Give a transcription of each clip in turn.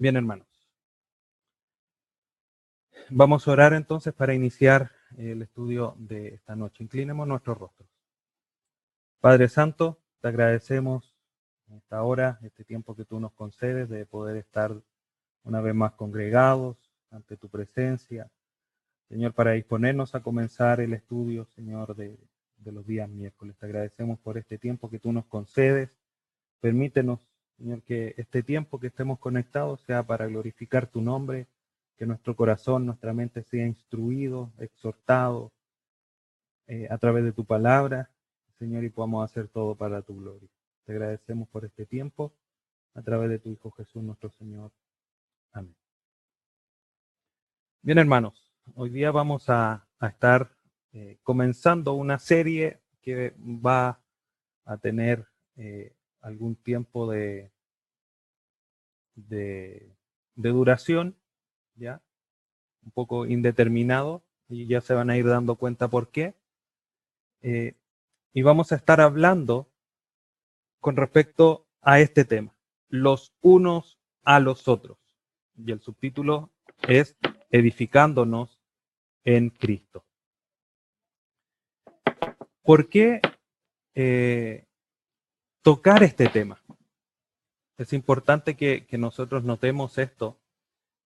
Bien, hermanos. Vamos a orar entonces para iniciar el estudio de esta noche. Inclinemos nuestros rostros. Padre Santo, te agradecemos esta hora, este tiempo que tú nos concedes de poder estar una vez más congregados ante tu presencia. Señor, para disponernos a comenzar el estudio, Señor, de, los días miércoles. Te agradecemos por este tiempo que tú nos concedes. Permítenos, Señor, que este tiempo que estemos conectados sea para glorificar tu nombre, que nuestro corazón, nuestra mente sea instruido, exhortado eh, a través de tu palabra, Señor, y podamos hacer todo para tu gloria. Te agradecemos por este tiempo a través de tu Hijo Jesús, nuestro Señor. Amén. Bien, hermanos, hoy día vamos a, estar eh, comenzando una serie que va a tener eh, algún tiempo de, de, duración, ¿ya? Un poco indeterminado, y ya se van a ir dando cuenta por qué. Eh, y vamos a estar hablando con respecto a este tema, los unos a los otros. Y el subtítulo es Edificándonos en Cristo. ¿Por qué eh, tocar este tema? Es importante que, nosotros notemos esto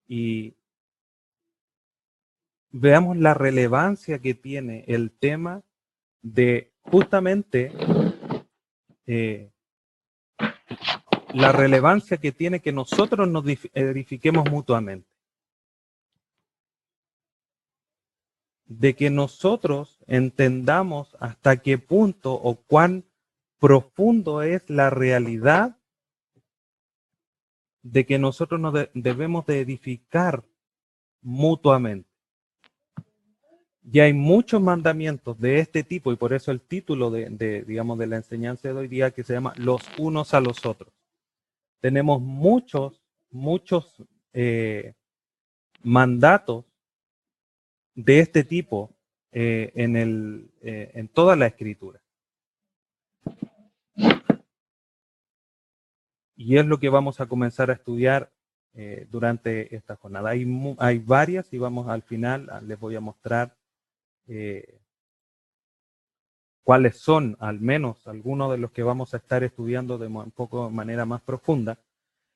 y veamos la relevancia que tiene el tema de justamente eh, la relevancia que tiene que nosotros nos edifiquemos mutuamente. De que nosotros entendamos hasta qué punto o cuán profundo es la realidad de que nosotros nos debemos de edificar mutuamente. Y hay muchos mandamientos de este tipo y por eso el título de, digamos, de la enseñanza de hoy día que se llama los unos a los otros. Tenemos muchos, muchos eh, mandatos de este tipo eh, en, el, eh, en toda la escritura. Y es lo que vamos a comenzar a estudiar eh, durante esta jornada. Hay, varias y vamos al final, ah, les voy a mostrar eh, cuáles son al menos algunos de los que vamos a estar estudiando de un poco de manera más profunda.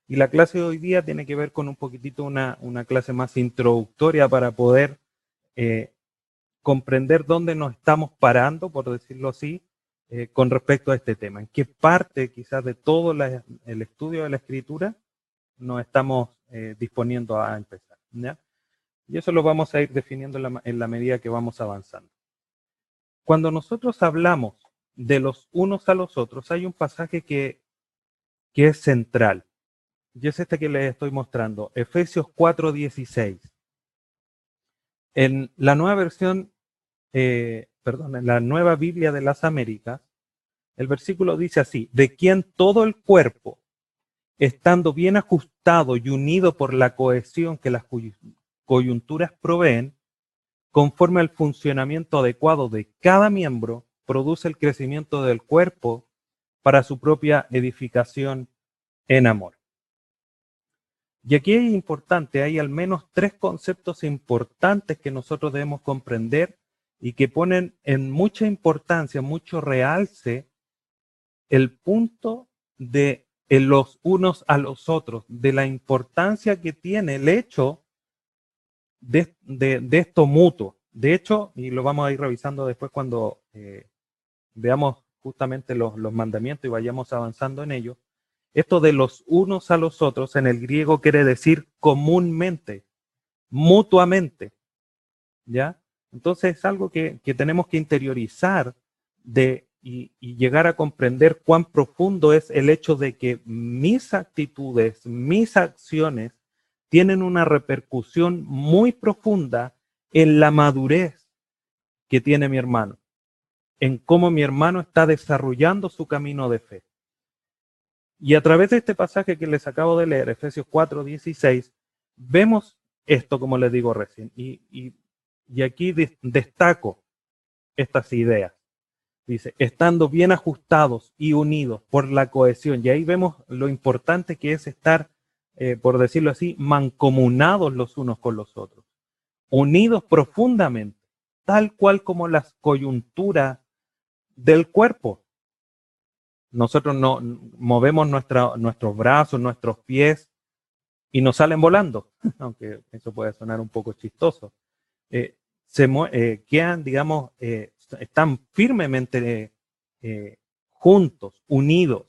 Y la clase de hoy día tiene que ver con un poquitito una, una clase más introductoria para poder eh, comprender dónde nos estamos parando, por decirlo así, eh, con respecto a este tema? ¿En qué parte quizás de todo el estudio de la escritura nos estamos eh, disponiendo a empezar? Y eso lo vamos a ir definiendo en la, medida que vamos avanzando. Cuando nosotros hablamos de los unos a los otros, hay un pasaje que, que es central. Y es este que les estoy mostrando, Efesios 4:16. En la nueva versión eh, perdón, en la nueva Biblia de las Américas, el versículo dice así, de quien todo el cuerpo, estando bien ajustado y unido por la cohesión que las coyunturas proveen, conforme al funcionamiento adecuado de cada miembro, produce el crecimiento del cuerpo para su propia edificación en amor. Y aquí es importante, hay al menos tres conceptos importantes que nosotros debemos comprender y que ponen en mucha importancia, mucho realce el punto de los unos a los otros, de la importancia que tiene el hecho de, esto mutuo. De hecho, y lo vamos a ir revisando después cuando eh, veamos justamente los, los mandamientos y vayamos avanzando en ello, esto de los unos a los otros en el griego quiere decir comúnmente, mutuamente. ¿Ya? Entonces es algo que, tenemos que interiorizar de, y, llegar a comprender cuán profundo es el hecho de que mis actitudes, mis acciones tienen una repercusión muy profunda en la madurez que tiene mi hermano, en cómo mi hermano está desarrollando su camino de fe. Y a través de este pasaje que les acabo de leer, Efesios 4, 16, vemos esto, como les digo recién, y aquí destaco estas ideas. Dice, estando bien ajustados y unidos por la cohesión. Y ahí vemos lo importante que es estar eh, por decirlo así, mancomunados los unos con los otros, unidos profundamente, tal cual como las coyunturas del cuerpo. Nosotros no movemos nuestros brazos, nuestros pies y nos salen volando, aunque eso puede sonar un poco chistoso. Eh, se eh, quedan, digamos, eh, están firmemente juntos, unidos.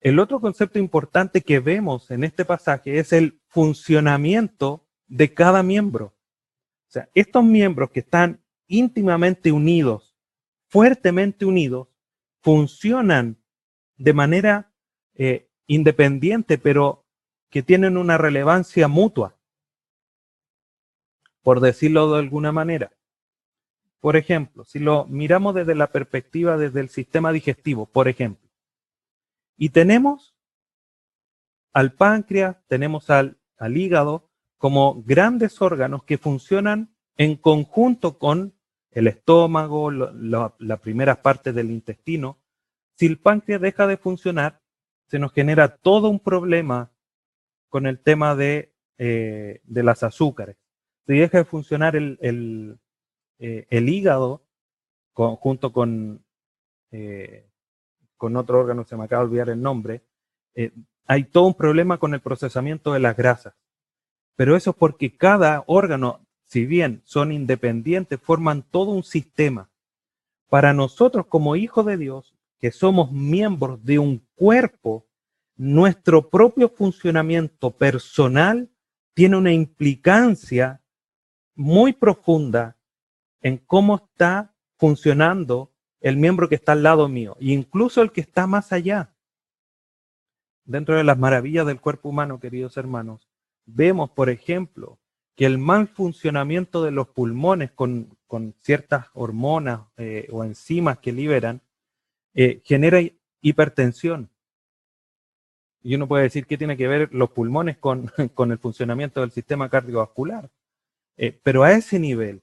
El otro concepto importante que vemos en este pasaje es el funcionamiento de cada miembro. O sea, estos miembros que están íntimamente unidos, fuertemente unidos, funcionan de manera independiente, pero que tienen una relevancia mutua, por decirlo de alguna manera. Por ejemplo, si lo miramos desde la perspectiva desde el sistema digestivo, por ejemplo, y tenemos al páncreas, tenemos al, al hígado como grandes órganos que funcionan en conjunto con el estómago, la primera parte del intestino. Si el páncreas deja de funcionar, se nos genera todo un problema con el tema de, eh, de las azúcares. Si deja de funcionar el, el, eh, hígado junto con, eh, con otro órgano, se me acaba de olvidar el nombre, hay todo un problema con el procesamiento de las grasas. Pero eso es porque cada órgano, si bien son independientes, forman todo un sistema. Para nosotros como hijos de Dios, que somos miembros de un cuerpo, nuestro propio funcionamiento personal tiene una implicancia muy profunda en cómo está funcionando el miembro que está al lado mío, e incluso el que está más allá. Dentro de las maravillas del cuerpo humano, queridos hermanos, vemos, por ejemplo, que el mal funcionamiento de los pulmones con, ciertas hormonas eh, o enzimas que liberan eh, genera hipertensión, y uno puede decir qué tiene que ver los pulmones con, el funcionamiento del sistema cardiovascular. Eh, pero a ese nivel,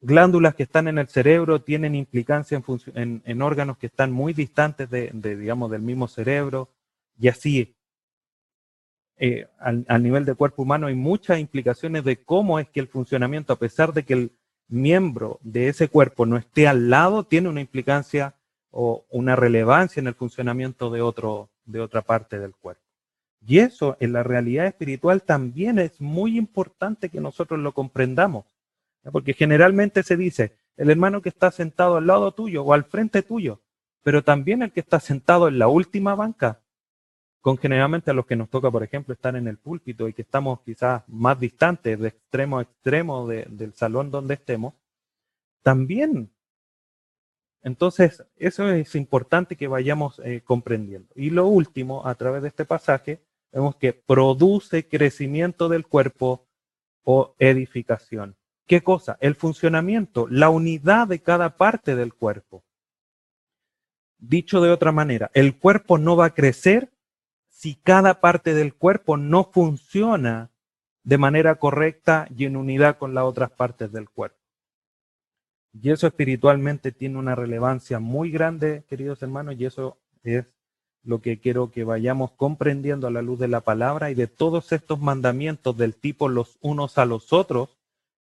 glándulas que están en el cerebro tienen implicancia en, órganos que están muy distantes de, digamos, del mismo cerebro, y así eh, al, nivel del cuerpo humano hay muchas implicaciones de cómo es que el funcionamiento, a pesar de que el miembro de ese cuerpo no esté al lado, tiene una implicancia o una relevancia en el funcionamiento de otro, de otra parte del cuerpo. Y eso en la realidad espiritual también es muy importante que nosotros lo comprendamos, porque generalmente se dice, el hermano que está sentado al lado tuyo o al frente tuyo, pero también el que está sentado en la última banca, con generalmente a los que nos toca, por ejemplo, estar en el púlpito y que estamos quizás más distantes de extremo a extremo del salón donde estemos, también entonces, eso es importante que vayamos eh, comprendiendo. Y lo último, a través de este pasaje, vemos que produce crecimiento del cuerpo o edificación. ¿Qué cosa? El funcionamiento, la unidad de cada parte del cuerpo. Dicho de otra manera, el cuerpo no va a crecer si cada parte del cuerpo no funciona de manera correcta y en unidad con las otras partes del cuerpo. Y eso espiritualmente tiene una relevancia muy grande, queridos hermanos, y eso es lo que quiero que vayamos comprendiendo a la luz de la palabra y de todos estos mandamientos del tipo los unos a los otros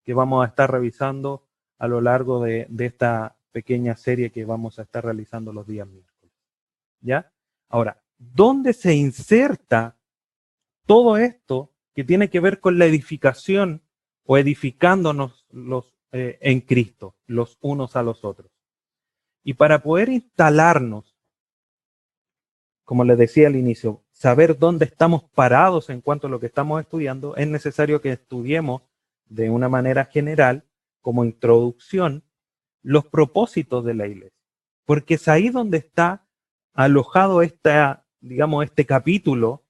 que vamos a estar revisando a lo largo de, esta pequeña serie que vamos a estar realizando los días miércoles. ¿Ya? Ahora, ¿dónde se inserta todo esto que tiene que ver con la edificación o edificándonos los eh, en Cristo, los unos a los otros. Y para poder instalarnos, como les decía al inicio, saber dónde estamos parados en cuanto a lo que estamos estudiando, es necesario que estudiemos de una manera general, como introducción, los propósitos de la iglesia. Porque es ahí donde está alojado esta, digamos, este capítulo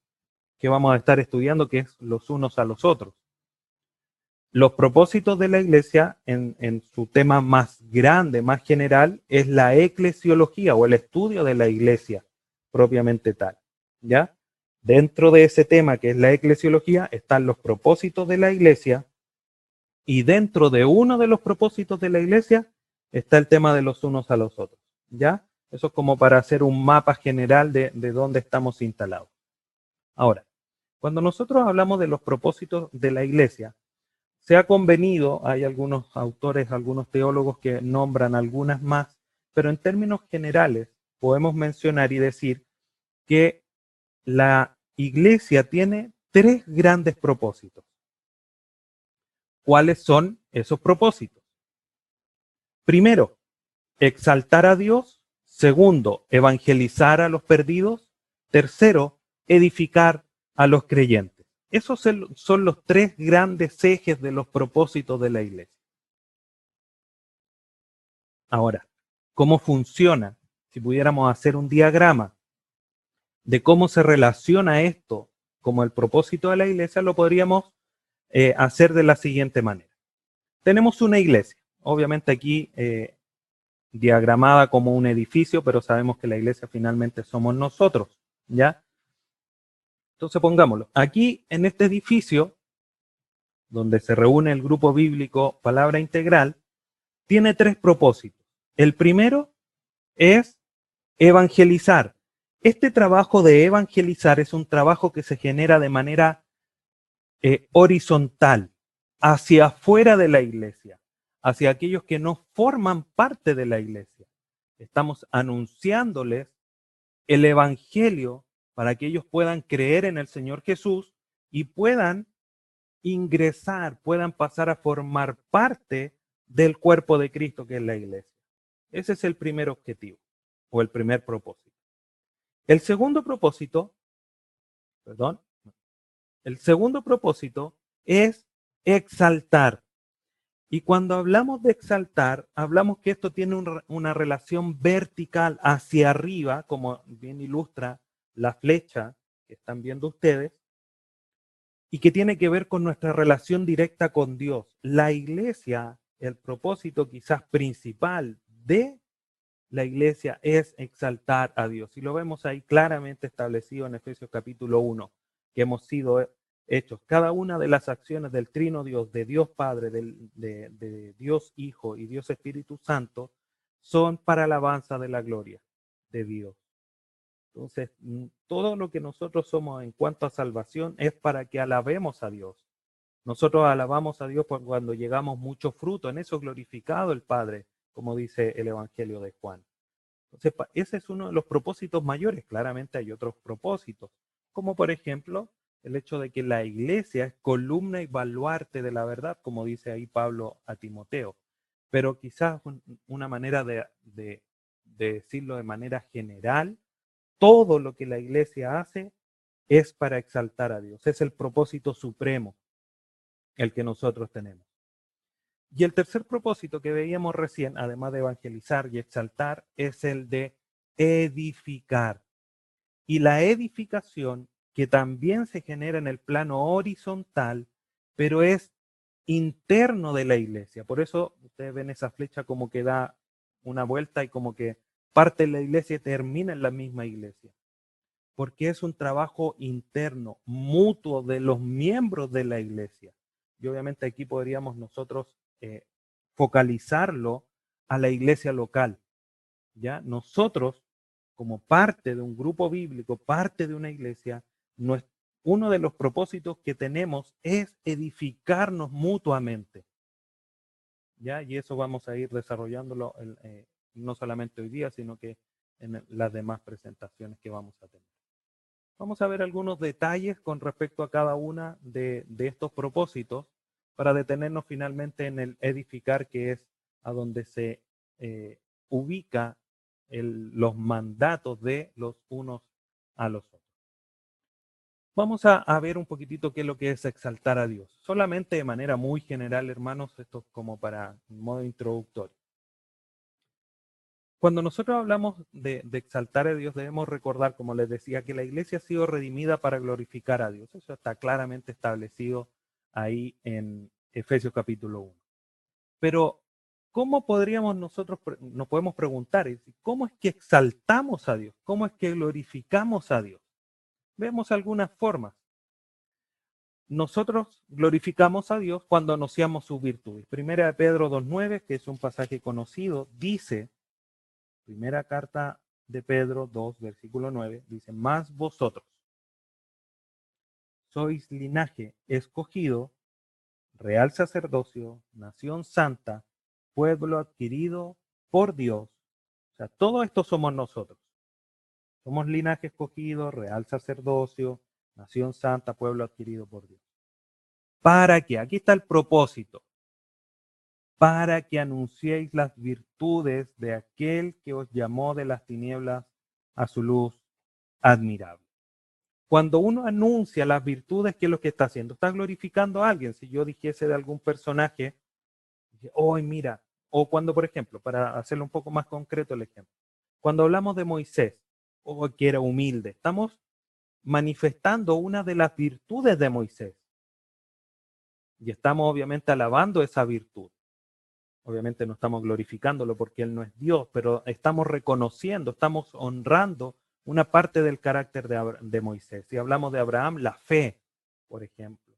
que vamos a estar estudiando, que es los unos a los otros los propósitos de la iglesia en, su tema más grande, más general, es la eclesiología o el estudio de la iglesia propiamente tal. ¿Ya? Dentro de ese tema que es la eclesiología están los propósitos de la iglesia y dentro de uno de los propósitos de la iglesia está el tema de los unos a los otros. ¿Ya? Eso es como para hacer un mapa general de, de dónde estamos instalados. Ahora, cuando nosotros hablamos de los propósitos de la iglesia, se ha convenido, hay algunos autores, algunos teólogos que nombran algunas más, pero en términos generales podemos mencionar y decir que la iglesia tiene tres grandes propósitos. ¿Cuáles son esos propósitos? Primero, exaltar a Dios. Segundo, evangelizar a los perdidos. Tercero, edificar a los creyentes. Esos son los tres grandes ejes de los propósitos de la iglesia. Ahora, ¿cómo funciona? Si pudiéramos hacer un diagrama de cómo se relaciona esto como el propósito de la iglesia, lo podríamos eh, hacer de la siguiente manera. Tenemos una iglesia, obviamente aquí eh, diagramada como un edificio, pero sabemos que la iglesia finalmente somos nosotros, ¿ya? Entonces pongámoslo. Aquí en este edificio, donde se reúne el grupo bíblico Palabra Integral, tiene tres propósitos. El primero es evangelizar. Este trabajo de evangelizar es un trabajo que se genera de manera eh, horizontal, hacia afuera de la iglesia, hacia aquellos que no forman parte de la iglesia. Estamos anunciándoles el evangelio para que ellos puedan creer en el Señor Jesús y puedan ingresar, puedan pasar a formar parte del cuerpo de Cristo que es la iglesia. Ese es el primer objetivo o el primer propósito. El segundo propósito, perdón, el segundo propósito es exaltar. Y cuando hablamos de exaltar, hablamos que esto tiene una relación vertical hacia arriba, como bien ilustra la flecha que están viendo ustedes, y que tiene que ver con nuestra relación directa con Dios. La iglesia, el propósito quizás principal de la iglesia es exaltar a Dios. Y lo vemos ahí claramente establecido en Efesios capítulo 1, que hemos sido hechos. Cada una de las acciones del trino Dios, de Dios Padre, de, Dios Hijo y Dios Espíritu Santo, son para alabanza de la gloria de Dios. Entonces, mm, todo lo que nosotros somos en cuanto a salvación es para que alabemos a Dios. Nosotros alabamos a Dios cuando llegamos mucho fruto. En eso glorificado el Padre, como dice el Evangelio de Juan. Entonces, ese es uno de los propósitos mayores. Claramente hay otros propósitos, como por ejemplo el hecho de que la iglesia es columna y baluarte de la verdad, como dice ahí Pablo a Timoteo. Pero quizás una manera de, de decirlo de manera general todo lo que la iglesia hace es para exaltar a Dios. Es el propósito supremo el que nosotros tenemos. Y el tercer propósito que veíamos recién, además de evangelizar y exaltar, es el de edificar. Y la edificación que también se genera en el plano horizontal, pero es interno de la iglesia. Por eso ustedes ven esa flecha como que da una vuelta y como que parte de la iglesia y termina en la misma iglesia. Porque es un trabajo interno, mutuo de los miembros de la iglesia. Y obviamente aquí podríamos nosotros eh, focalizarlo a la iglesia local. ¿ya? Nosotros, como parte de un grupo bíblico, parte de una iglesia, uno de los propósitos que tenemos es edificarnos mutuamente. ¿ya? Y eso vamos a ir desarrollándolo eh, no solamente hoy día, sino que en las demás presentaciones que vamos a tener. Vamos a ver algunos detalles con respecto a cada una de, estos propósitos para detenernos finalmente en el edificar, que es a donde se eh, ubica los mandatos de los unos a los otros. Vamos a, ver un poquitito qué es lo que es exaltar a Dios. Solamente de manera muy general, hermanos, esto es como para modo introductorio. Cuando nosotros hablamos de, exaltar a Dios, debemos recordar, como les decía, que la iglesia ha sido redimida para glorificar a Dios. Eso está claramente establecido ahí en Efesios capítulo 1. Pero, ¿cómo podríamos nosotros, nos podemos preguntar, cómo es que exaltamos a Dios? ¿Cómo es que glorificamos a Dios? Vemos algunas formas. Nosotros glorificamos a Dios cuando anunciamos sus virtudes. Primera de Pedro 2.9, que es un pasaje conocido, dice, Primera carta de Pedro 2, versículo 9, dice, más vosotros, sois linaje escogido, real sacerdocio, nación santa, pueblo adquirido por Dios. O sea, todo esto somos nosotros. Somos linaje escogido, real sacerdocio, nación santa, pueblo adquirido por Dios. ¿Para qué? Aquí está el propósito. Para que anunciéis las virtudes de aquel que os llamó de las tinieblas a su luz admirable. Cuando uno anuncia las virtudes, ¿qué es lo que está haciendo? Está glorificando a alguien. Si yo dijese de algún personaje, hoy mira, o cuando, por ejemplo, para hacerlo un poco más concreto el ejemplo, cuando hablamos de Moisés, o que era humilde, estamos manifestando una de las virtudes de Moisés. Y estamos obviamente alabando esa virtud. Obviamente no estamos glorificándolo porque Él no es Dios, pero estamos reconociendo, estamos honrando una parte del carácter de, Moisés. Si hablamos de Abraham, la fe, por ejemplo.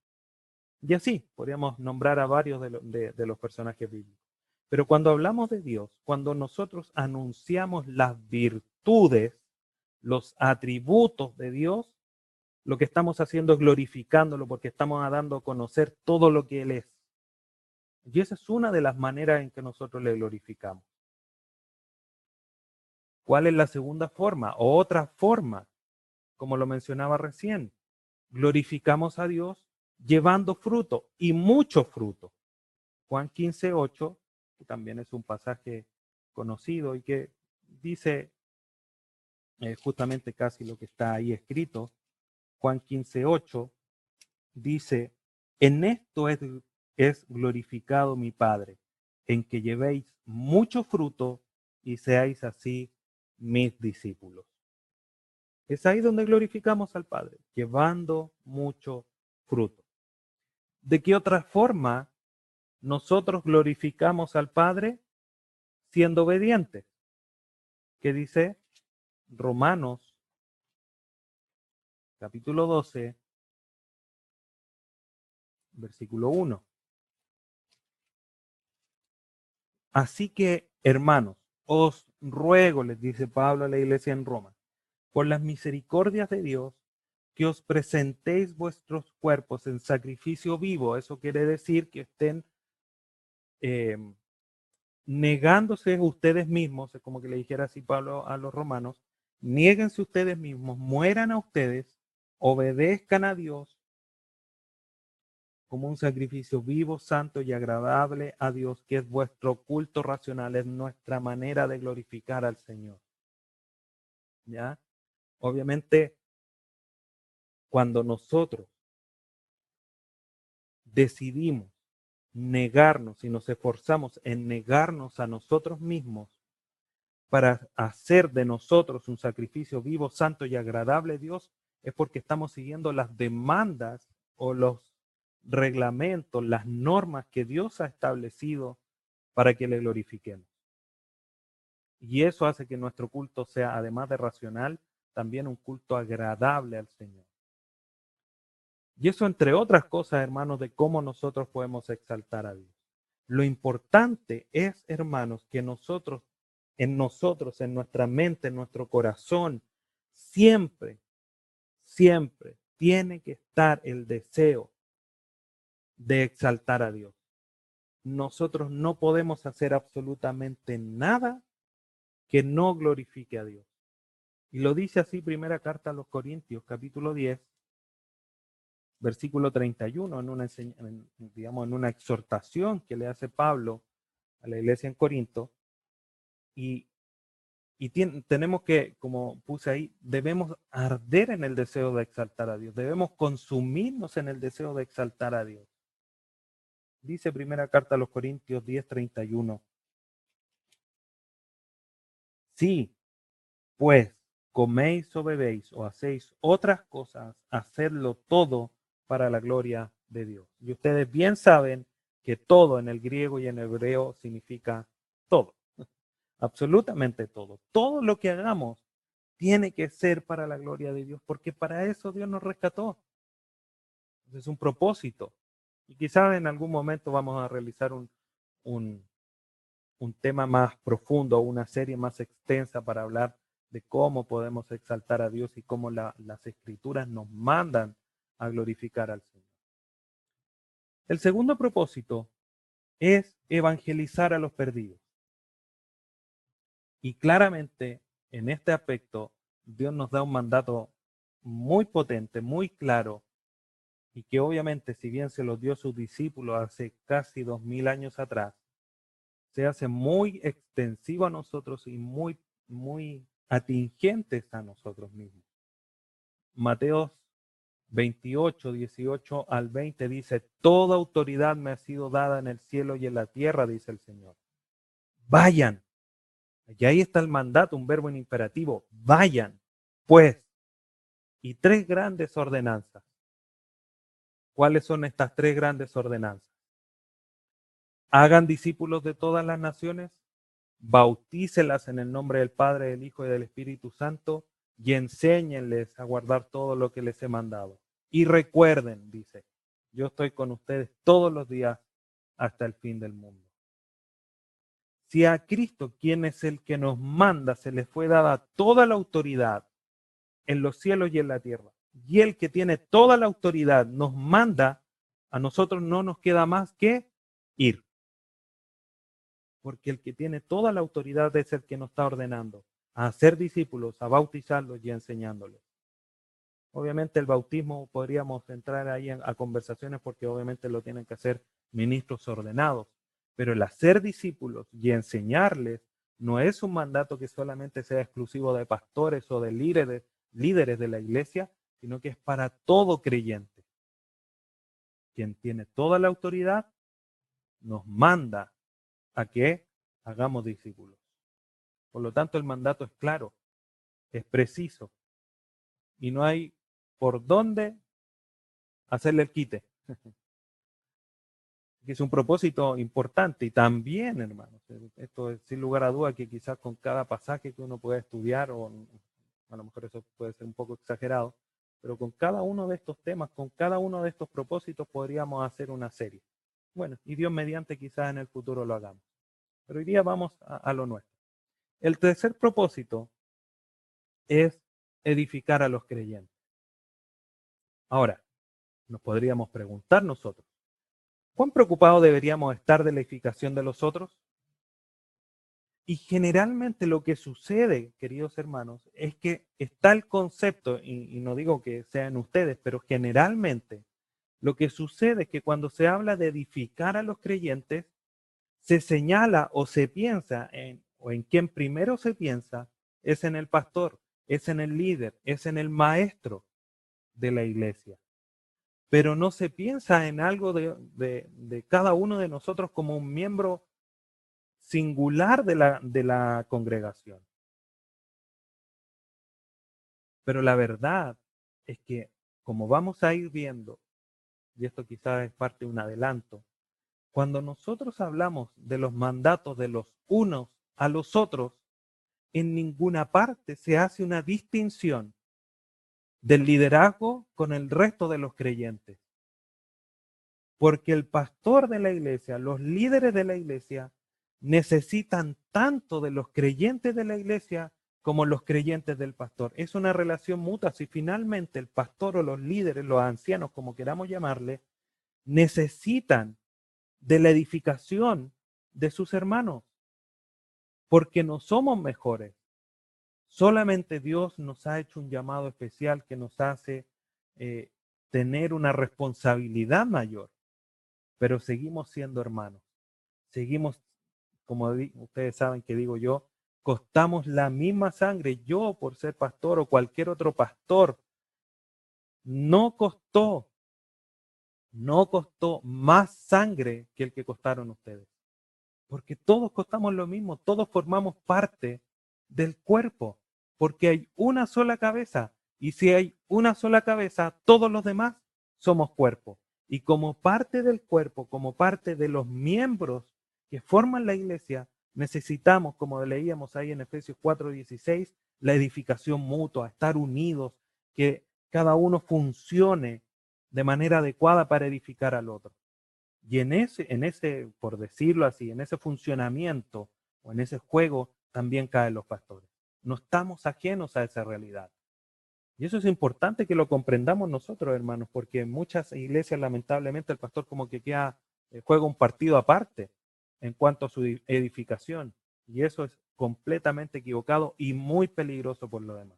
Y así, podríamos nombrar a varios de, de los personajes bíblicos. Pero cuando hablamos de Dios, cuando nosotros anunciamos las virtudes, los atributos de Dios, lo que estamos haciendo es glorificándolo porque estamos dando a conocer todo lo que Él es. Y esa es una de las maneras en que nosotros le glorificamos. ¿Cuál es la segunda forma o otra forma? Como lo mencionaba recién, glorificamos a Dios llevando fruto y mucho fruto. Juan 15, 8, que también es un pasaje conocido y que dice eh, justamente casi lo que está ahí escrito. Juan 15, 8 dice, en esto es, es glorificado mi Padre, en que llevéis mucho fruto y seáis así mis discípulos. Es ahí donde glorificamos al Padre, llevando mucho fruto. ¿De qué otra forma nosotros glorificamos al Padre? Siendo obedientes. ¿Qué dice Romanos capítulo 12, versículo 1. Así que, hermanos, os ruego, les dice Pablo a la iglesia en Roma, por las misericordias de Dios, que os presentéis vuestros cuerpos en sacrificio vivo. Eso quiere decir que estén em, negándose ustedes mismos, es como que le dijera así Pablo a los romanos, Niéguense ustedes mismos, mueran a ustedes, obedezcan a Dios como un sacrificio vivo, santo y agradable a Dios, que es vuestro culto racional, es nuestra manera de glorificar al Señor. ¿Ya? Obviamente, cuando nosotros decidimos negarnos y nos esforzamos en negarnos a nosotros mismos, para hacer de nosotros un sacrificio vivo, santo y agradable a Dios, es porque estamos siguiendo las demandas o los reglamentos, las normas que Dios ha establecido para que le glorifiquemos. Y eso hace que nuestro culto sea, además de racional, también un culto agradable al Señor. Y eso, entre otras cosas, hermanos, de cómo nosotros podemos exaltar a Dios. Lo importante es, hermanos, que nosotros en nosotros, en nuestra mente, en nuestro corazón, siempre, siempre tiene que estar el deseo de exaltar a Dios. Nosotros no podemos hacer absolutamente nada que no glorifique a Dios. Y lo dice así primera carta a los Corintios, capítulo 10, versículo 31, en una, digamos, en una exhortación que le hace Pablo a la iglesia en Corinto, y, tenemos que, como puse ahí, debemos arder en el deseo de exaltar a Dios, debemos consumirnos en el deseo de exaltar a Dios. Dice primera carta a los Corintios 10:31. Sí, pues coméis o bebéis o hacéis otras cosas, hacedlo todo para la gloria de Dios. Y ustedes bien saben que todo en el griego y en hebreo significa todo absolutamente todo. Todo lo que hagamos tiene que ser para la gloria de Dios, porque para eso Dios nos rescató. Es un propósito. Y quizás en algún momento vamos a realizar un, un, tema más profundo, una serie más extensa para hablar de cómo podemos exaltar a Dios y cómo las escrituras nos mandan a glorificar al Señor. El segundo propósito es evangelizar a los perdidos. Y claramente en este aspecto Dios nos da un mandato muy potente, muy claro, y que obviamente si bien se lo dio sus discípulos hace casi dos mil años atrás, se hace muy extensivo a nosotros y muy, muy atingentes a nosotros mismos. Mateo 28, 18 al 20 dice, toda autoridad me ha sido dada en el cielo y en la tierra, dice el Señor. Vayan. Y ahí está el mandato, un verbo en imperativo. Vayan, pues. Y tres grandes ordenanzas. ¿Cuáles son estas tres grandes ordenanzas? Hagan discípulos de todas las naciones, bautícelas en el nombre del Padre, del Hijo y del Espíritu Santo, y enséñenles a guardar todo lo que les he mandado. Y recuerden, dice, yo estoy con ustedes todos los días hasta el fin del mundo. Si a Cristo, quien es el que nos manda, se le fue dada toda la autoridad en los cielos y en la tierra, y el que tiene toda la autoridad nos manda, a nosotros no nos queda más que ir. Porque el que tiene toda la autoridad es el que nos está ordenando a hacer discípulos, a bautizarlos y a. Obviamente el bautismo podríamos entrar ahí a conversaciones porque obviamente lo tienen que hacer ministros ordenados, pero el hacer discípulos y enseñarles no es un mandato que solamente sea exclusivo de pastores o de líderes de la iglesia, sino que es para todo creyente. Quien tiene toda la autoridad nos manda a que hagamos discípulos. Por lo tanto, el mandato es claro, es preciso, y no hay por dónde hacerle el quite. es un propósito importante y también, hermanos, esto es sin lugar a duda que quizás con cada pasaje que uno pueda estudiar, o a lo mejor eso puede ser un poco exagerado, pero con cada uno de estos temas, con cada uno de estos propósitos podríamos hacer una serie. Bueno, y Dios mediante quizás en el futuro lo hagamos. Pero hoy día vamos a, lo nuestro. El tercer propósito es edificar a los creyentes. Ahora, nos podríamos preguntar nosotros, ¿cuán preocupados deberíamos estar de la edificación de los otros? Y generalmente lo que sucede, queridos hermanos, es que está el concepto, y, no digo que sean ustedes, pero generalmente lo que sucede es que cuando se habla de edificar a los creyentes, se señala o se piensa en, o en quien primero se piensa, es en el pastor, es en el líder, es en el maestro de la iglesia. Pero no se piensa en algo de, de cada uno de nosotros como un miembro singular de la, de la congregación. Pero la verdad es que, como vamos a ir viendo, y esto quizás es parte de un adelanto, cuando nosotros hablamos de los mandatos de los unos a los otros, en ninguna parte se hace una distinción del liderazgo con el resto de los creyentes. Porque el pastor de la iglesia, los líderes de la iglesia, necesitan tanto de los creyentes de la iglesia como los creyentes del pastor. Es una relación mutua. Si finalmente el pastor o los líderes, los ancianos, como queramos llamarle, necesitan de la edificación de sus hermanos, porque no somos mejores. Solamente Dios nos ha hecho un llamado especial que nos hace eh, tener una responsabilidad mayor, pero seguimos siendo hermanos, seguimos como ustedes saben que digo yo, costamos la misma sangre. Yo, por ser pastor o cualquier otro pastor, no costó, no costó más sangre que el que costaron ustedes. Porque todos costamos lo mismo, todos formamos parte del cuerpo, porque hay una sola cabeza. Y si hay una sola cabeza, todos los demás somos cuerpo. Y como parte del cuerpo, como parte de los miembros que forman la iglesia, necesitamos, como leíamos ahí en Efesios 4:16, la edificación mutua, estar unidos, que cada uno funcione de manera adecuada para edificar al otro. Y en ese, en ese, por decirlo así, en ese funcionamiento o en ese juego también caen los pastores. No estamos ajenos a esa realidad. Y eso es importante que lo comprendamos nosotros, hermanos, porque en muchas iglesias lamentablemente el pastor como que queda, eh, juega un partido aparte en cuanto a su edificación. Y eso es completamente equivocado y muy peligroso por lo demás.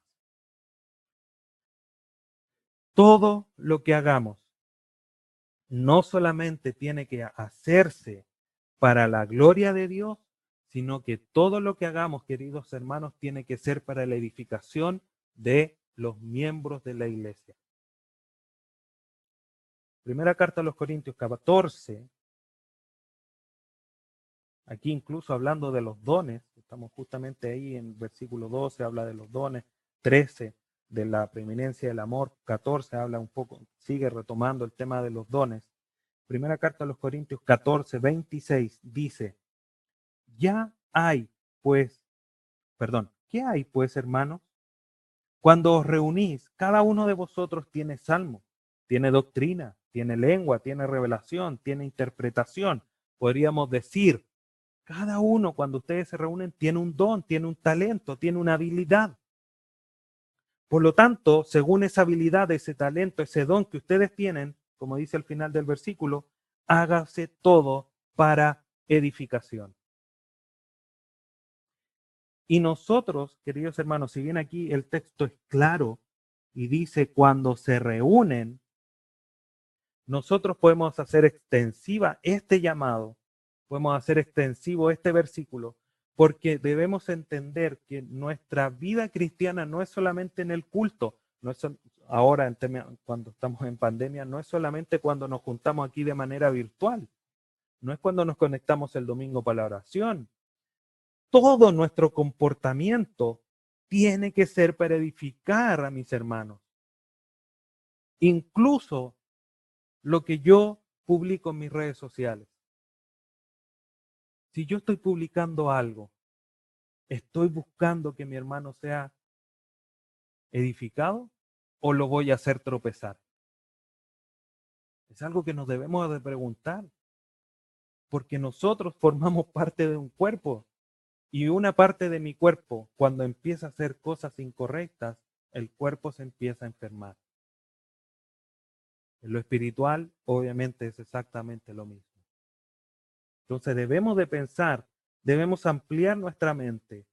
Todo lo que hagamos no solamente tiene que hacerse para la gloria de Dios, sino que todo lo que hagamos, queridos hermanos, tiene que ser para la edificación de los miembros de la iglesia. Primera carta a los Corintios 14, aquí incluso hablando de los dones, estamos justamente ahí en versículo 12, habla de los dones, 13 de la preeminencia del amor, 14 habla un poco, sigue retomando el tema de los dones. Primera carta a los Corintios 14, 26 dice, ya hay pues, perdón, ¿qué hay pues hermanos? Cuando os reunís, cada uno de vosotros tiene salmo, tiene doctrina, tiene lengua, tiene revelación, tiene interpretación. Podríamos decir, cada uno cuando ustedes se reúnen tiene un don, tiene un talento, tiene una habilidad. Por lo tanto, según esa habilidad, ese talento, ese don que ustedes tienen, como dice al final del versículo, hágase todo para edificación. Y nosotros, queridos hermanos, si bien aquí el texto es claro y dice cuando se reúnen, nosotros podemos hacer extensiva este llamado, podemos hacer extensivo este versículo, porque debemos entender que nuestra vida cristiana no es solamente en el culto, no es ahora cuando estamos en pandemia, no es solamente cuando nos juntamos aquí de manera virtual, no es cuando nos conectamos el domingo para la oración, todo nuestro comportamiento tiene que ser para edificar a mis hermanos. Incluso lo que yo publico en mis redes sociales. Si yo estoy publicando algo, ¿estoy buscando que mi hermano sea edificado o lo voy a hacer tropezar? Es algo que nos debemos de preguntar, porque nosotros formamos parte de un cuerpo y una parte de mi cuerpo, cuando empieza a hacer cosas incorrectas, el cuerpo se empieza a enfermar. En lo espiritual, obviamente, es exactamente lo mismo. Entonces debemos de pensar, debemos ampliar nuestra mente,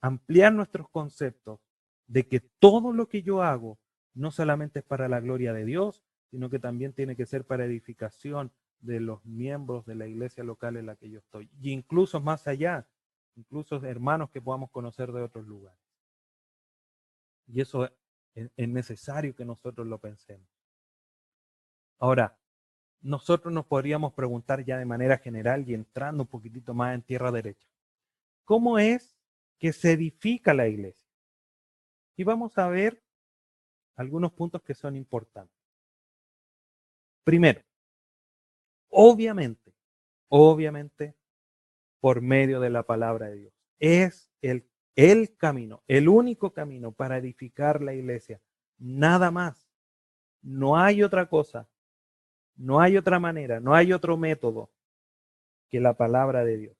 ampliar nuestros conceptos de que todo lo que yo hago no solamente es para la gloria de Dios, sino que también tiene que ser para edificación de los miembros de la iglesia local en la que yo estoy. Y incluso más allá, incluso hermanos que podamos conocer de otros lugares. Y eso es necesario que nosotros lo pensemos. Ahora, nosotros nos podríamos preguntar ya de manera general y entrando un poquitito más en tierra derecha, ¿cómo es que se edifica la iglesia? Y vamos a ver algunos puntos que son importantes. Primero, obviamente, obviamente por medio de la palabra de Dios. Es el, el camino, el único camino para edificar la iglesia. Nada más. No hay otra cosa. No hay otra manera, no hay otro método que la palabra de Dios.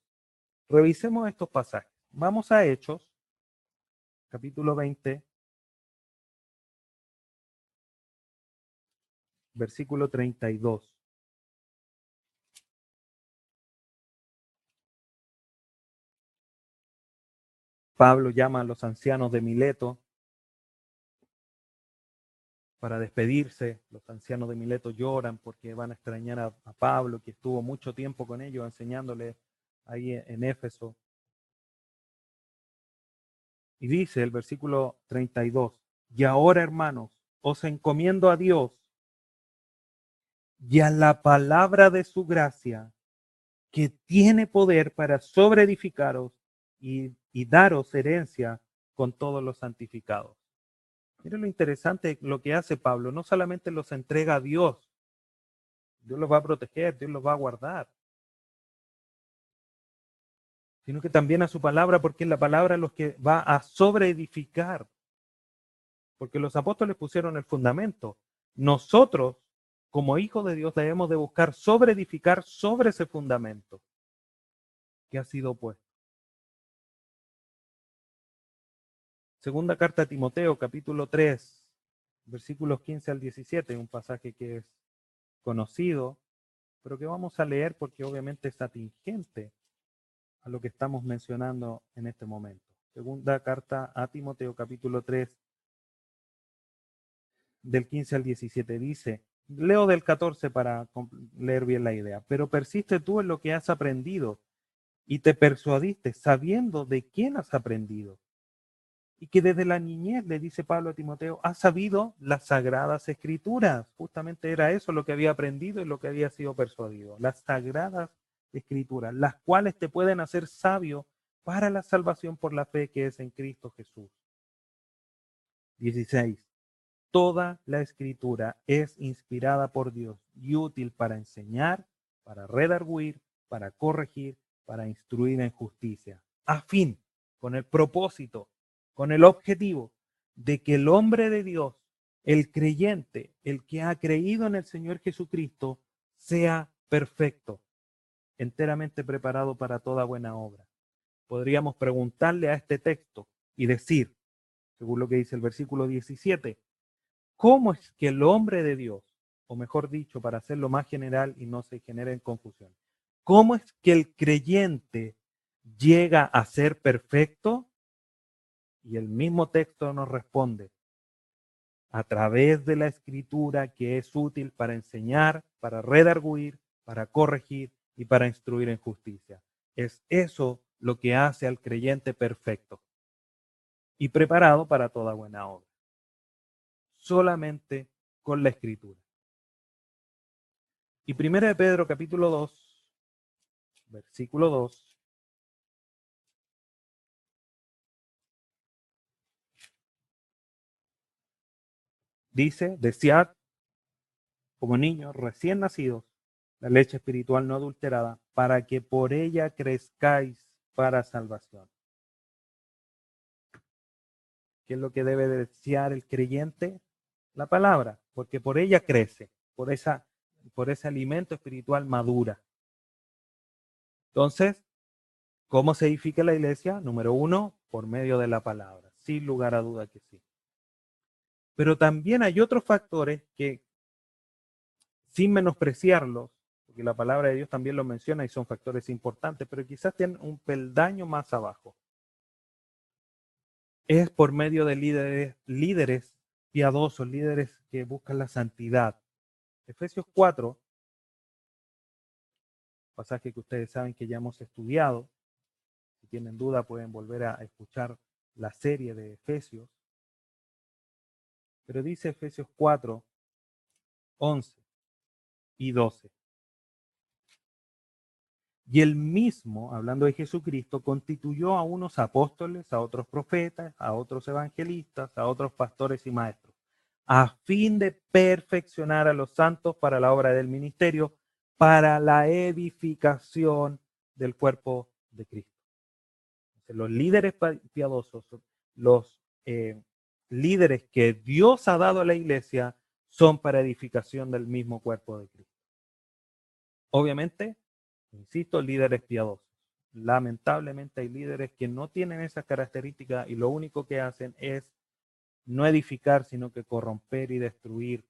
Revisemos estos pasajes. Vamos a Hechos, capítulo 20, versículo 32. Pablo llama a los ancianos de Mileto para despedirse. Los ancianos de Mileto lloran porque van a extrañar a, Pablo, que estuvo mucho tiempo con ellos enseñándole ahí en Éfeso. Y dice el versículo 32, y ahora hermanos, os encomiendo a Dios y a la palabra de su gracia, que tiene poder para sobreedificaros y y daros herencia con todos los santificados. Miren lo interesante lo que hace Pablo. No solamente los entrega a Dios. Dios los va a proteger, Dios los va a guardar. Sino que también a su palabra, porque es la palabra los que va a sobreedificar. Porque los apóstoles pusieron el fundamento. Nosotros, como hijos de Dios, debemos de buscar sobreedificar sobre ese fundamento que ha sido puesto. Segunda carta a Timoteo, capítulo 3, versículos 15 al 17, un pasaje que es conocido, pero que vamos a leer porque obviamente es atingente a lo que estamos mencionando en este momento. Segunda carta a Timoteo capítulo 3, del 15 al 17 dice, leo del 14 para leer bien la idea, pero persiste tú en lo que has aprendido y te persuadiste sabiendo de quién has aprendido. Y que desde la niñez, le dice Pablo a Timoteo, has sabido las sagradas escrituras. Justamente era eso lo que había aprendido y lo que había sido persuadido. Las sagradas escrituras, las cuales te pueden hacer sabio para la salvación por la fe que es en Cristo Jesús. 16. Toda la escritura es inspirada por Dios y útil para enseñar, para redarguir, para corregir, para instruir en justicia, a fin, con el propósito, con el objetivo de que el hombre de Dios, el creyente, el que ha creído en el Señor Jesucristo, sea perfecto, enteramente preparado para toda buena obra. Podríamos preguntarle a este texto y decir, según lo que dice el versículo 17, ¿cómo es que el hombre de Dios, o mejor dicho, para hacerlo más general y no se genere en confusión, ¿cómo es que el creyente llega a ser perfecto? Y el mismo texto nos responde, a través de la escritura que es útil para enseñar, para redarguir, para corregir y para instruir en justicia. Es eso lo que hace al creyente perfecto y preparado para toda buena obra. Solamente con la escritura. Y primera de Pedro capítulo 2, versículo 2. Dice, desead como niños recién nacidos la leche espiritual no adulterada, para que por ella crezcáis para salvación. ¿Qué es lo que debe desear el creyente? La palabra, porque por ella crece, por, esa, por ese alimento espiritual madura. Entonces, ¿cómo se edifica la iglesia? Número uno, por medio de la palabra, sin lugar a duda que sí. Pero también hay otros factores que, sin menospreciarlos, porque la palabra de Dios también lo menciona y son factores importantes, pero quizás tienen un peldaño más abajo. Es por medio de líderes, líderes piadosos, líderes que buscan la santidad. Efesios 4, pasaje que ustedes saben que ya hemos estudiado. Si tienen duda pueden volver a escuchar la serie de Efesios. Pero dice Efesios 4, 11 y 12. Y él mismo, hablando de Jesucristo, constituyó a unos apóstoles, a otros profetas, a otros evangelistas, a otros pastores y maestros, a fin de perfeccionar a los santos para la obra del ministerio, para la edificación del cuerpo de Cristo. Los líderes piadosos, los eh, líderes que Dios ha dado a la iglesia, son para edificación del mismo cuerpo de Cristo. Obviamente, Insisto, líderes piadosos. Lamentablemente hay líderes que no tienen esas características y lo único que hacen es no edificar, sino que corromper y destruir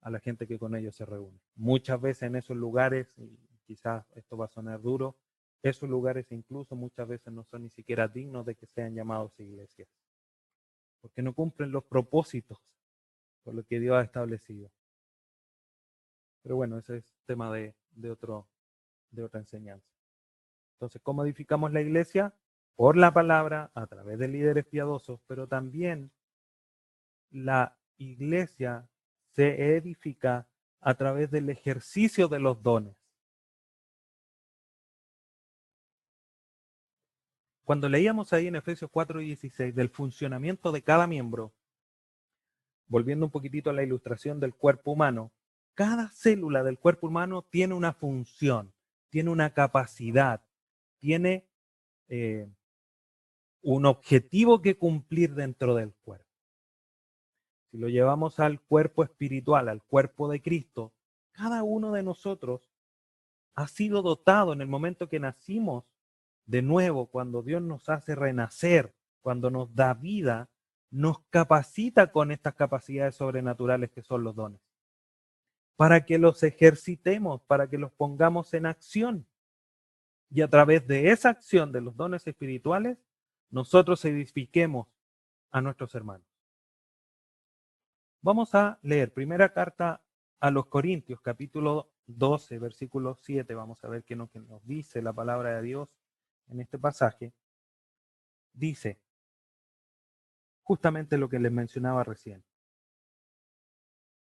a la gente que con ellos se reúne. Muchas veces en esos lugares, y quizás esto va a sonar duro, esos lugares incluso muchas veces no son ni siquiera dignos de que sean llamados iglesias, porque no cumplen los propósitos por lo que Dios ha establecido. Pero bueno, ese es tema de, de otro, de otra enseñanza. Entonces, ¿cómo edificamos la iglesia? Por la palabra, a través de líderes piadosos, pero también la iglesia se edifica a través del ejercicio de los dones. Cuando leíamos ahí en Efesios 4 y 16 del funcionamiento de cada miembro, volviendo un poquitito a la ilustración del cuerpo humano, cada célula del cuerpo humano tiene una función tiene una capacidad, tiene eh, un objetivo que cumplir dentro del cuerpo. Si lo llevamos al cuerpo espiritual, al cuerpo de Cristo, cada uno de nosotros ha sido dotado en el momento que nacimos de nuevo, cuando Dios nos hace renacer, cuando nos da vida, nos capacita con estas capacidades sobrenaturales que son los dones, para que los ejercitemos, para que los pongamos en acción. Y a través de esa acción de los dones espirituales, nosotros edifiquemos a nuestros hermanos. Vamos a leer primera carta a los Corintios, capítulo 12, versículo 7. Vamos a ver qué nos, nos dice la palabra de Dios en este pasaje. Dice justamente lo que les mencionaba recién.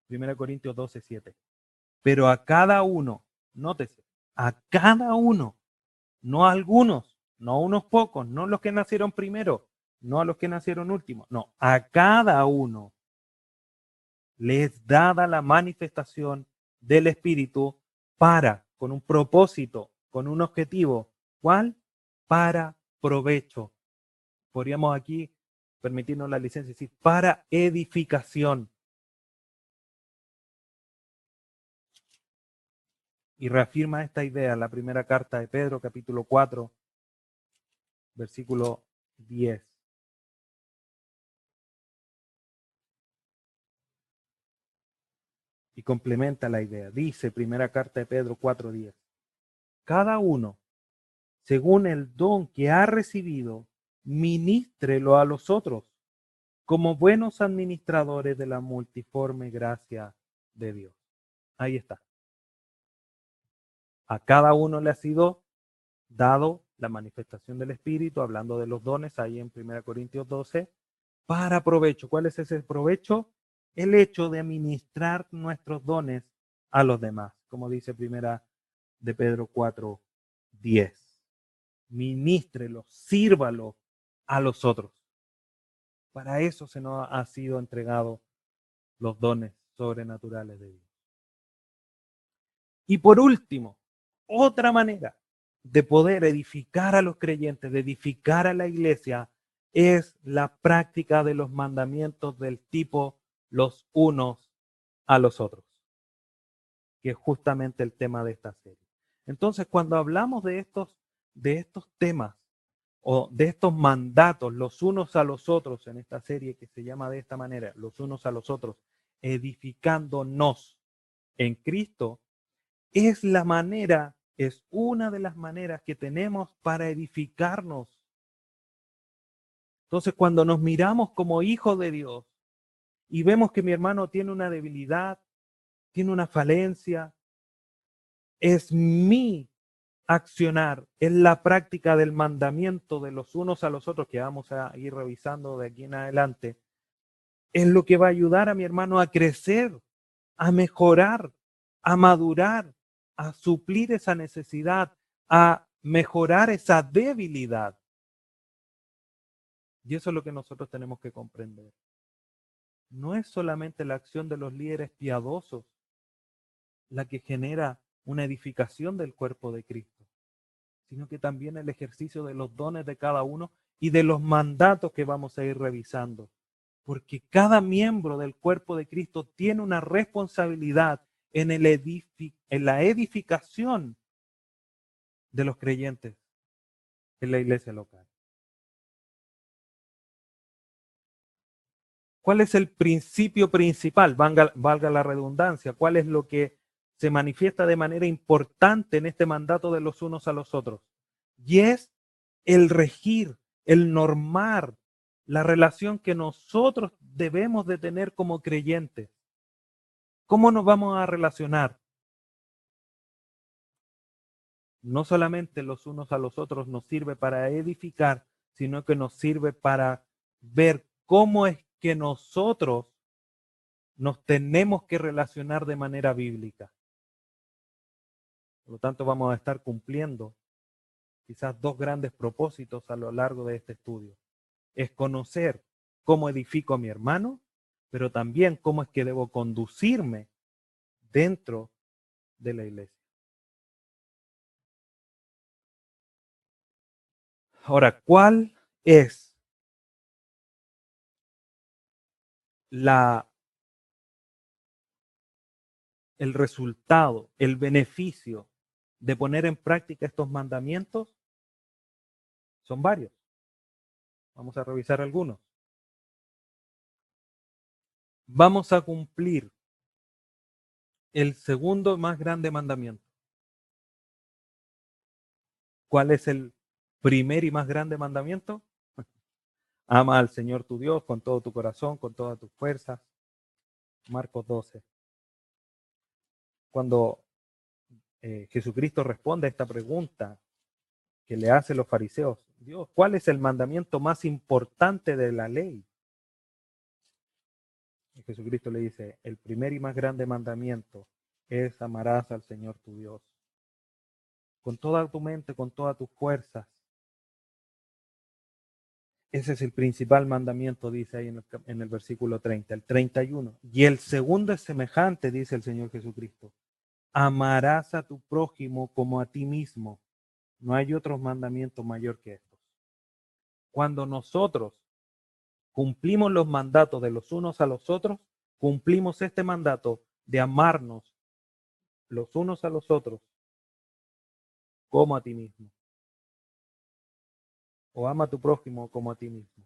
Primera Corintios 12, 7. Pero a cada uno, nótese, a cada uno, no a algunos, no a unos pocos, no a los que nacieron primero, no a los que nacieron últimos, no, a cada uno les dada la manifestación del Espíritu para, con un propósito, con un objetivo. ¿Cuál? Para provecho. Podríamos aquí permitirnos la licencia, decir, para edificación. Y reafirma esta idea la primera carta de Pedro, capítulo 4, versículo 10. Y complementa la idea. Dice primera carta de Pedro 4.10. Cada uno, según el don que ha recibido, ministrelo a los otros, como buenos administradores de la multiforme gracia de Dios. Ahí está. A cada uno le ha sido dado la manifestación del Espíritu, hablando de los dones ahí en 1 Corintios 12, para provecho. ¿Cuál es ese provecho? El hecho de administrar nuestros dones a los demás, como dice primera de Pedro 4, 10. Ministrelo, sírvalo a los otros. Para eso se nos ha sido entregado los dones sobrenaturales de Dios. Y por último, otra manera de poder edificar a los creyentes, de edificar a la iglesia, es la práctica de los mandamientos del tipo los unos a los otros, que es justamente el tema de esta serie. Entonces, cuando hablamos de estos, de estos temas o de estos mandatos los unos a los otros en esta serie que se llama de esta manera, los unos a los otros, edificándonos en Cristo, es la manera es una de las maneras que tenemos para edificarnos. Entonces, cuando nos miramos como hijos de Dios y vemos que mi hermano tiene una debilidad, tiene una falencia, es mi accionar, es la práctica del mandamiento de los unos a los otros que vamos a ir revisando de aquí en adelante, es lo que va a ayudar a mi hermano a crecer, a mejorar, a madurar, a suplir esa necesidad, a mejorar esa debilidad. Y eso es lo que nosotros tenemos que comprender. No es solamente la acción de los líderes piadosos la que genera una edificación del cuerpo de Cristo, sino que también el ejercicio de los dones de cada uno y de los mandatos que vamos a ir revisando. Porque cada miembro del cuerpo de Cristo tiene una responsabilidad en, la edificación de los creyentes en la iglesia local. ¿Cuál es el principio principal? Valga, la redundancia. ¿Cuál es lo que se manifiesta de manera importante en este mandato de los unos a los otros? Y es el regir, el normar la relación que nosotros debemos de tener como creyentes. ¿Cómo nos vamos a relacionar? No solamente los unos a los otros nos sirve para edificar, sino que nos sirve para ver cómo es que nosotros nos tenemos que relacionar de manera bíblica. Por lo tanto, vamos a estar cumpliendo quizás dos grandes propósitos a lo largo de este estudio. Es conocer cómo edifico a mi hermano pero también cómo es que debo conducirme dentro de la iglesia. Ahora, ¿cuál es la el resultado, el beneficio de poner en práctica estos mandamientos? Son varios. Vamos a revisar algunos. vamos a cumplir el segundo más grande mandamiento. ¿Cuál es el primer y más grande mandamiento? Ama al Señor tu Dios con todo tu corazón, con todas tus fuerzas. Marcos 12. Cuando eh, Jesucristo responde a esta pregunta que le hacen los fariseos, Dios, ¿cuál es el mandamiento más importante de la ley? Y Jesucristo le dice, el primer y más grande mandamiento es amarás al Señor tu Dios. Con toda tu mente, con todas tus fuerzas. Ese es el principal mandamiento, dice ahí en el, en el versículo 30, el 31. Y el segundo es semejante, dice el Señor Jesucristo. Amarás a tu prójimo como a ti mismo. No hay otro mandamiento mayor que estos. Cuando nosotros cumplimos los mandatos de los unos a los otros, cumplimos este mandato de amarnos los unos a los otros como a ti mismo. O ama a tu prójimo como a ti mismo.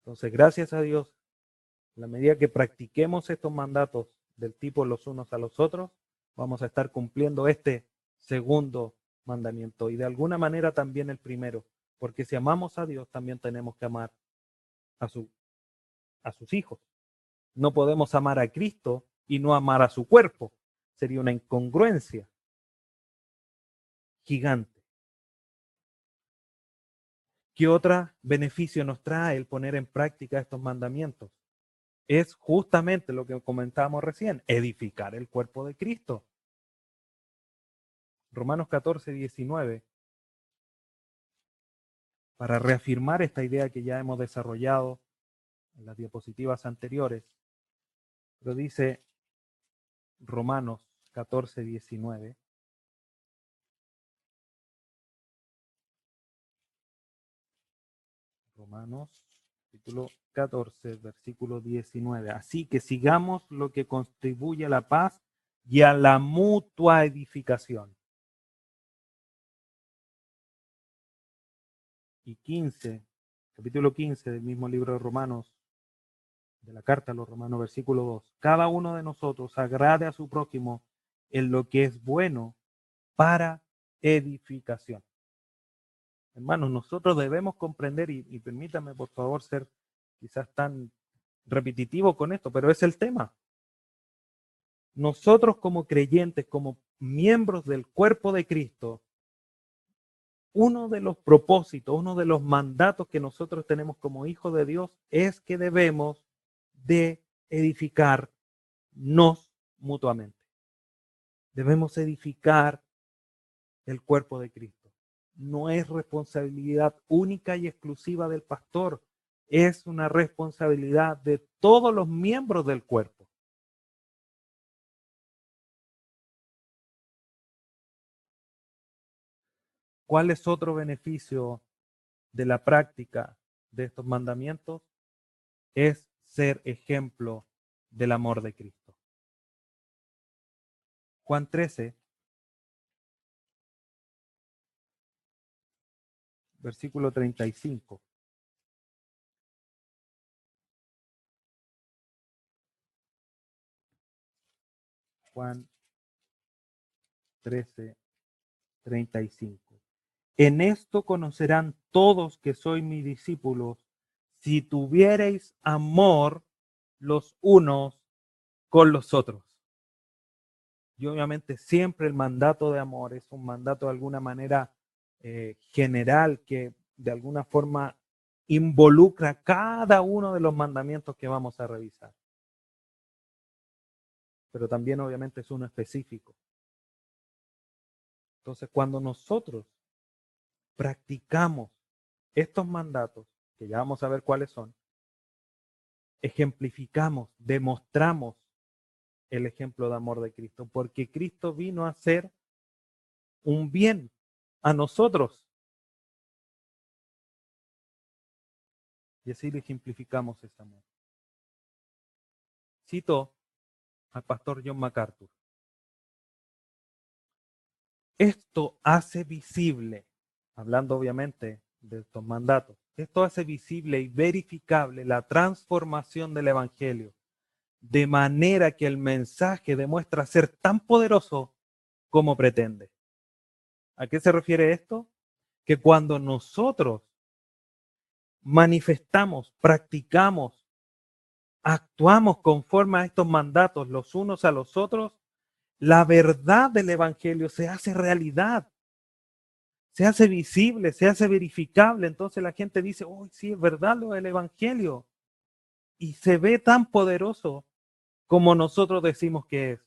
Entonces, gracias a Dios, en la medida que practiquemos estos mandatos del tipo los unos a los otros, vamos a estar cumpliendo este segundo mandamiento y de alguna manera también el primero, porque si amamos a Dios, también tenemos que amar a, su, a sus hijos. No podemos amar a Cristo y no amar a su cuerpo. Sería una incongruencia gigante. ¿Qué otro beneficio nos trae el poner en práctica estos mandamientos? Es justamente lo que comentábamos recién, edificar el cuerpo de Cristo. Romanos 14, 19 para reafirmar esta idea que ya hemos desarrollado en las diapositivas anteriores. Pero dice Romanos 14, 19. Romanos capítulo 14, versículo 19. Así que sigamos lo que contribuye a la paz y a la mutua edificación. y 15, capítulo 15 del mismo libro de Romanos, de la carta a los Romanos, versículo 2. Cada uno de nosotros agrade a su prójimo en lo que es bueno para edificación. Hermanos, nosotros debemos comprender, y, permítame por favor ser quizás tan repetitivo con esto, pero es el tema. Nosotros como creyentes, como miembros del cuerpo de Cristo, uno de los propósitos, uno de los mandatos que nosotros tenemos como hijos de Dios es que debemos de edificarnos mutuamente. Debemos edificar el cuerpo de Cristo. No es responsabilidad única y exclusiva del pastor, es una responsabilidad de todos los miembros del cuerpo. ¿Cuál es otro beneficio de la práctica de estos mandamientos? Es ser ejemplo del amor de Cristo. Juan 13, versículo 35. Juan 13, 35. En esto conocerán todos que soy mis discípulos, si tuviereis amor los unos con los otros. Y obviamente siempre el mandato de amor es un mandato de alguna manera eh, general que de alguna forma involucra cada uno de los mandamientos que vamos a revisar. Pero también obviamente es uno específico. Entonces, cuando nosotros practicamos estos mandatos, que ya vamos a ver cuáles son, ejemplificamos, demostramos el ejemplo de amor de Cristo, porque Cristo vino a hacer un bien a nosotros. Y así le ejemplificamos ese amor. Cito al pastor John MacArthur. Esto hace visible hablando obviamente de estos mandatos, esto hace visible y verificable la transformación del Evangelio, de manera que el mensaje demuestra ser tan poderoso como pretende. ¿A qué se refiere esto? Que cuando nosotros manifestamos, practicamos, actuamos conforme a estos mandatos los unos a los otros, la verdad del Evangelio se hace realidad, se hace visible, se hace verificable. Entonces la gente dice, oh, sí, es verdad lo del Evangelio. Y se ve tan poderoso como nosotros decimos que es.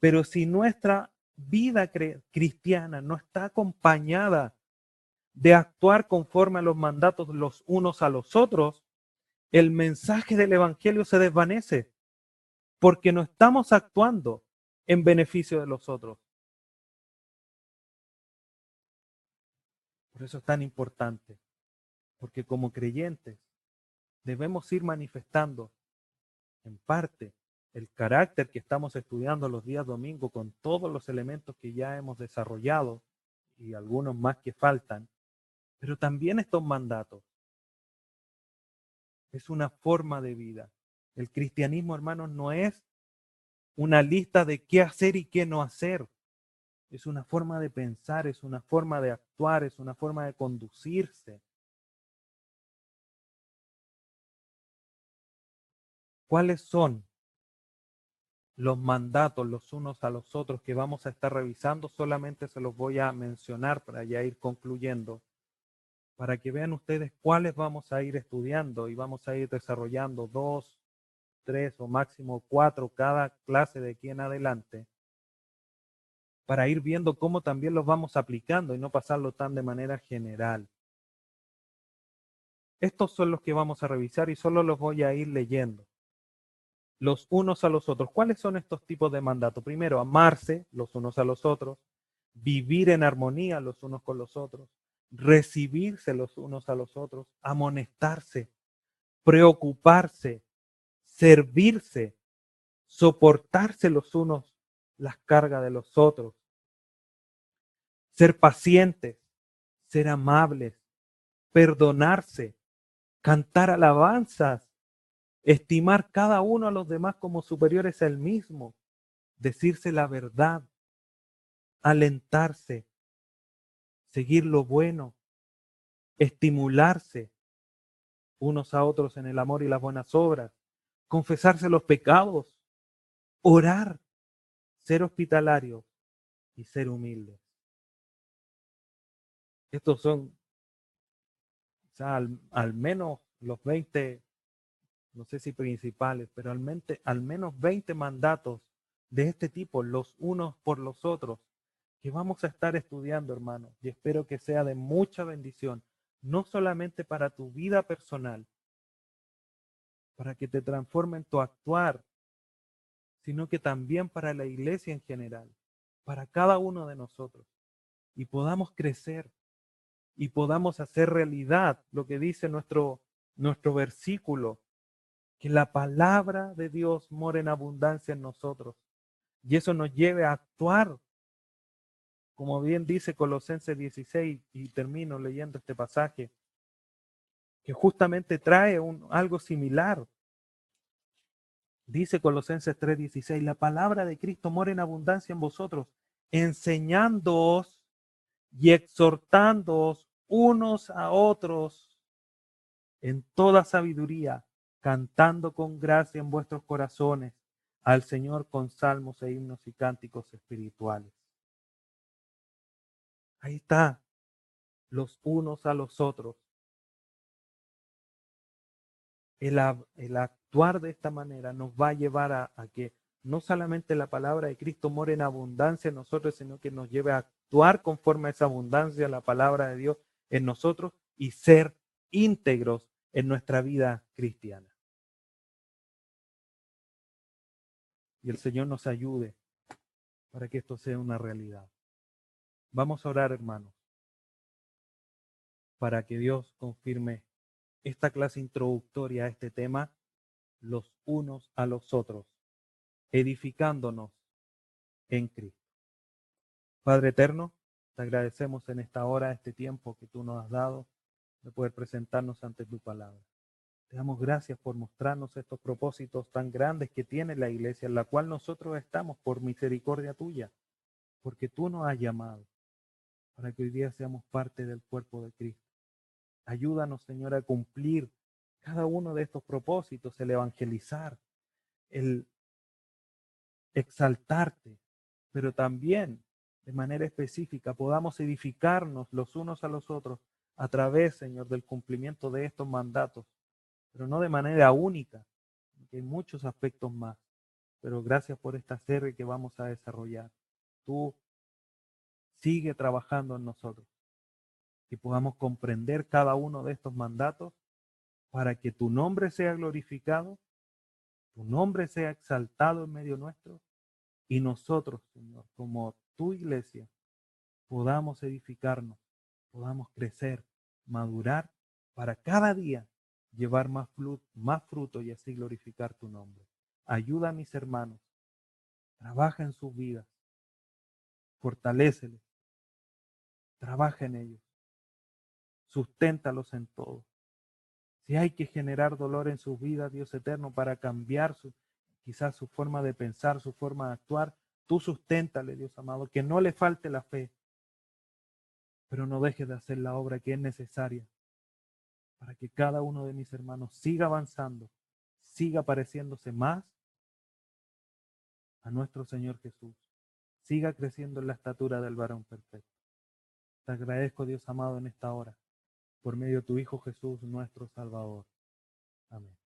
Pero si nuestra vida cristiana no está acompañada de actuar conforme a los mandatos los unos a los otros, el mensaje del Evangelio se desvanece porque no estamos actuando en beneficio de los otros. Por eso es tan importante, porque como creyentes debemos ir manifestando en parte el carácter que estamos estudiando los días domingo con todos los elementos que ya hemos desarrollado y algunos más que faltan, pero también estos mandatos. Es una forma de vida. El cristianismo, hermanos, no es una lista de qué hacer y qué no hacer. Es una forma de pensar, es una forma de actuar, es una forma de conducirse. ¿Cuáles son los mandatos los unos a los otros que vamos a estar revisando? Solamente se los voy a mencionar para ya ir concluyendo para que vean ustedes cuáles vamos a ir estudiando y vamos a ir desarrollando dos, tres o máximo cuatro cada clase de aquí en adelante, para ir viendo cómo también los vamos aplicando y no pasarlo tan de manera general. Estos son los que vamos a revisar y solo los voy a ir leyendo. Los unos a los otros. ¿Cuáles son estos tipos de mandato? Primero, amarse los unos a los otros, vivir en armonía los unos con los otros, recibirse los unos a los otros, amonestarse, preocuparse, servirse, soportarse los unos las cargas de los otros, ser pacientes, ser amables, perdonarse, cantar alabanzas, estimar cada uno a los demás como superiores a él mismo, decirse la verdad, alentarse, seguir lo bueno, estimularse unos a otros en el amor y las buenas obras, confesarse los pecados, orar, ser hospitalario y ser humilde. Estos son al, al, menos los 20, no sé si principales, pero al, menos 20 mandatos de este tipo, los unos por los otros, que vamos a estar estudiando, hermano, y espero que sea de mucha bendición, no solamente para tu vida personal, para que te transforme en tu actuar, sino que también para la iglesia en general, para cada uno de nosotros, y podamos crecer y podamos hacer realidad lo que dice nuestro, nuestro versículo, que la palabra de Dios mora en abundancia en nosotros, y eso nos lleve a actuar como bien dice Colosenses 16, y termino leyendo este pasaje, que justamente trae un, algo similar. Dice Colosenses 3:16, la palabra de Cristo mora en abundancia en vosotros, enseñándoos y exhortándoos unos a otros en toda sabiduría, cantando con gracia en vuestros corazones al Señor con salmos e himnos y cánticos espirituales. Ahí está, los unos a los otros. El, actuar de esta manera nos va a llevar a, a, que no solamente la palabra de Cristo more en abundancia en nosotros, sino que nos lleve a actuar conforme a esa abundancia, la palabra de Dios en nosotros y ser íntegros en nuestra vida cristiana. Y el Señor nos ayude para que esto sea una realidad. Vamos a orar, hermanos, para que Dios confirme esta clase introductoria a este tema, los unos a los otros, edificándonos en Cristo. Padre eterno, te agradecemos en esta hora, este tiempo que tú nos has dado de poder presentarnos ante tu palabra. Te damos gracias por mostrarnos estos propósitos tan grandes que tiene la iglesia, en la cual nosotros estamos por misericordia tuya, porque tú nos has llamado para que hoy día seamos parte del cuerpo de Cristo. Ayúdanos, Señor, a cumplir cada uno de estos propósitos, el evangelizar, el exaltarte, pero también de manera específica podamos edificarnos los unos a los otros a través, Señor, del cumplimiento de estos mandatos, pero no de manera única, porque hay muchos aspectos más. Pero gracias por esta serie que vamos a desarrollar. Tú sigue trabajando en nosotros, que podamos comprender cada uno de estos mandatos para que tu nombre sea glorificado, tu nombre sea exaltado en medio nuestro y nosotros, Señor, como tu iglesia, podamos edificarnos, podamos crecer, madurar para cada día llevar más, fruto y así glorificar tu nombre. Ayuda a mis hermanos, trabaja en sus vidas, fortaléceles, trabaja en ellos, susténtalos en todo. Si hay que generar dolor en sus vidas, Dios eterno, para cambiar su, quizás su forma de pensar, su forma de actuar, tú susténtale, Dios amado, que no le falte la fe, pero no deje de hacer la obra que es necesaria para que cada uno de mis hermanos siga avanzando, siga pareciéndose más a nuestro Señor Jesús, siga creciendo en la estatura del varón perfecto. Te agradezco, Dios amado, en esta hora, por medio de tu Hijo Jesús, nuestro Salvador. Amén.